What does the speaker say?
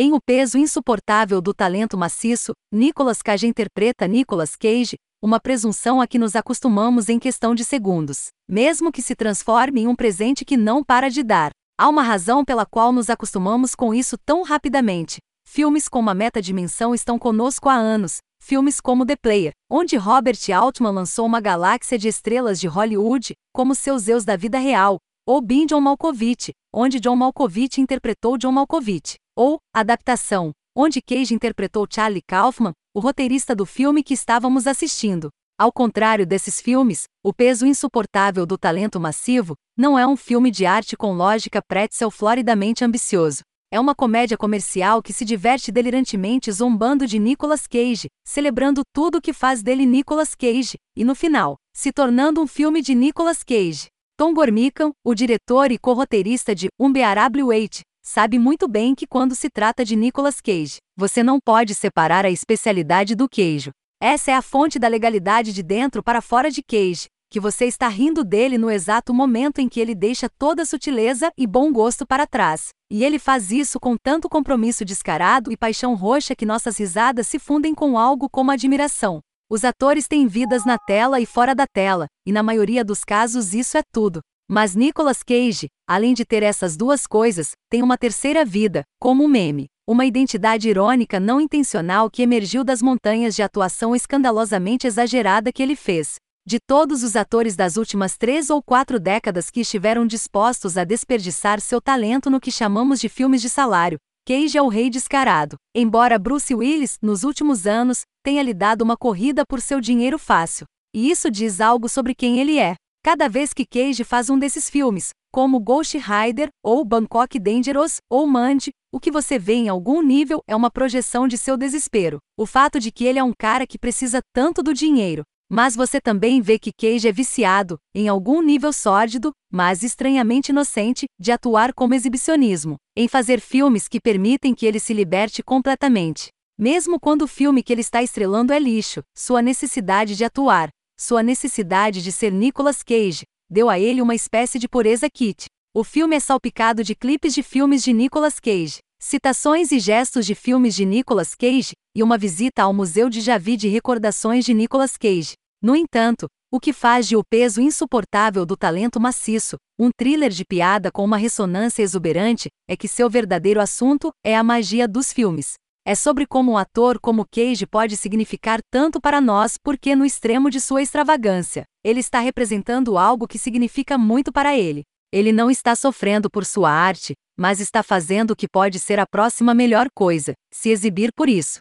Em O Peso Insuportável do Talento Maciço, Nicolas Cage interpreta Nicolas Cage, uma presunção a que nos acostumamos em questão de segundos, mesmo que se transforme em um presente que não para de dar. Há uma razão pela qual nos acostumamos com isso tão rapidamente. Filmes com uma meta-dimensão estão conosco há anos, filmes como The Player, onde Robert Altman lançou uma galáxia de estrelas de Hollywood, como seus Zeus da vida real, ou Being John Malkovich, onde John Malkovich interpretou John Malkovich, ou Adaptação, onde Cage interpretou Charlie Kaufman, o roteirista do filme que estávamos assistindo. Ao contrário desses filmes, O Peso Insuportável do Talento Massivo não é um filme de arte com lógica pretzel floridamente ambicioso. É uma comédia comercial que se diverte delirantemente zombando de Nicolas Cage, celebrando tudo o que faz dele Nicolas Cage, e no final, se tornando um filme de Nicolas Cage. Tom Gormican, o diretor e co-roteirista de Unbearable Weight, sabe muito bem que quando se trata de Nicolas Cage, você não pode separar a especialidade do queijo. Essa é a fonte da legalidade de dentro para fora de Cage, que você está rindo dele no exato momento em que ele deixa toda a sutileza e bom gosto para trás. E ele faz isso com tanto compromisso descarado e paixão roxa que nossas risadas se fundem com algo como admiração. Os atores têm vidas na tela e fora da tela, e na maioria dos casos isso é tudo. Mas Nicolas Cage, além de ter essas duas coisas, tem uma terceira vida, como um meme. Uma identidade irônica não intencional que emergiu das montanhas de atuação escandalosamente exagerada que ele fez. De todos os atores das últimas três ou quatro décadas que estiveram dispostos a desperdiçar seu talento no que chamamos de filmes de salário, Cage é o rei descarado. Embora Bruce Willis, nos últimos anos, tenha lhe dado uma corrida por seu dinheiro fácil. E isso diz algo sobre quem ele é. Cada vez que Cage faz um desses filmes, como Ghost Rider, ou Bangkok Dangerous, ou Mandy, o que você vê em algum nível é uma projeção de seu desespero. O fato de que ele é um cara que precisa tanto do dinheiro, mas você também vê que Cage é viciado, em algum nível sórdido, mas estranhamente inocente, de atuar como exibicionismo, em fazer filmes que permitem que ele se liberte completamente. Mesmo quando o filme que ele está estrelando é lixo, sua necessidade de atuar, sua necessidade de ser Nicolas Cage, deu a ele uma espécie de pureza kit. O filme é salpicado de clipes de filmes de Nicolas Cage, citações e gestos de filmes de Nicolas Cage, e uma visita ao Museu de Javi de recordações de Nicolas Cage. No entanto, o que faz de O Peso Insuportável do Talento Maciço, um thriller de piada com uma ressonância exuberante, é que seu verdadeiro assunto é a magia dos filmes. É sobre como um ator como Cage pode significar tanto para nós porque no extremo de sua extravagância, ele está representando algo que significa muito para ele. Ele não está sofrendo por sua arte, mas está fazendo o que pode ser a próxima melhor coisa, se exibir por isso.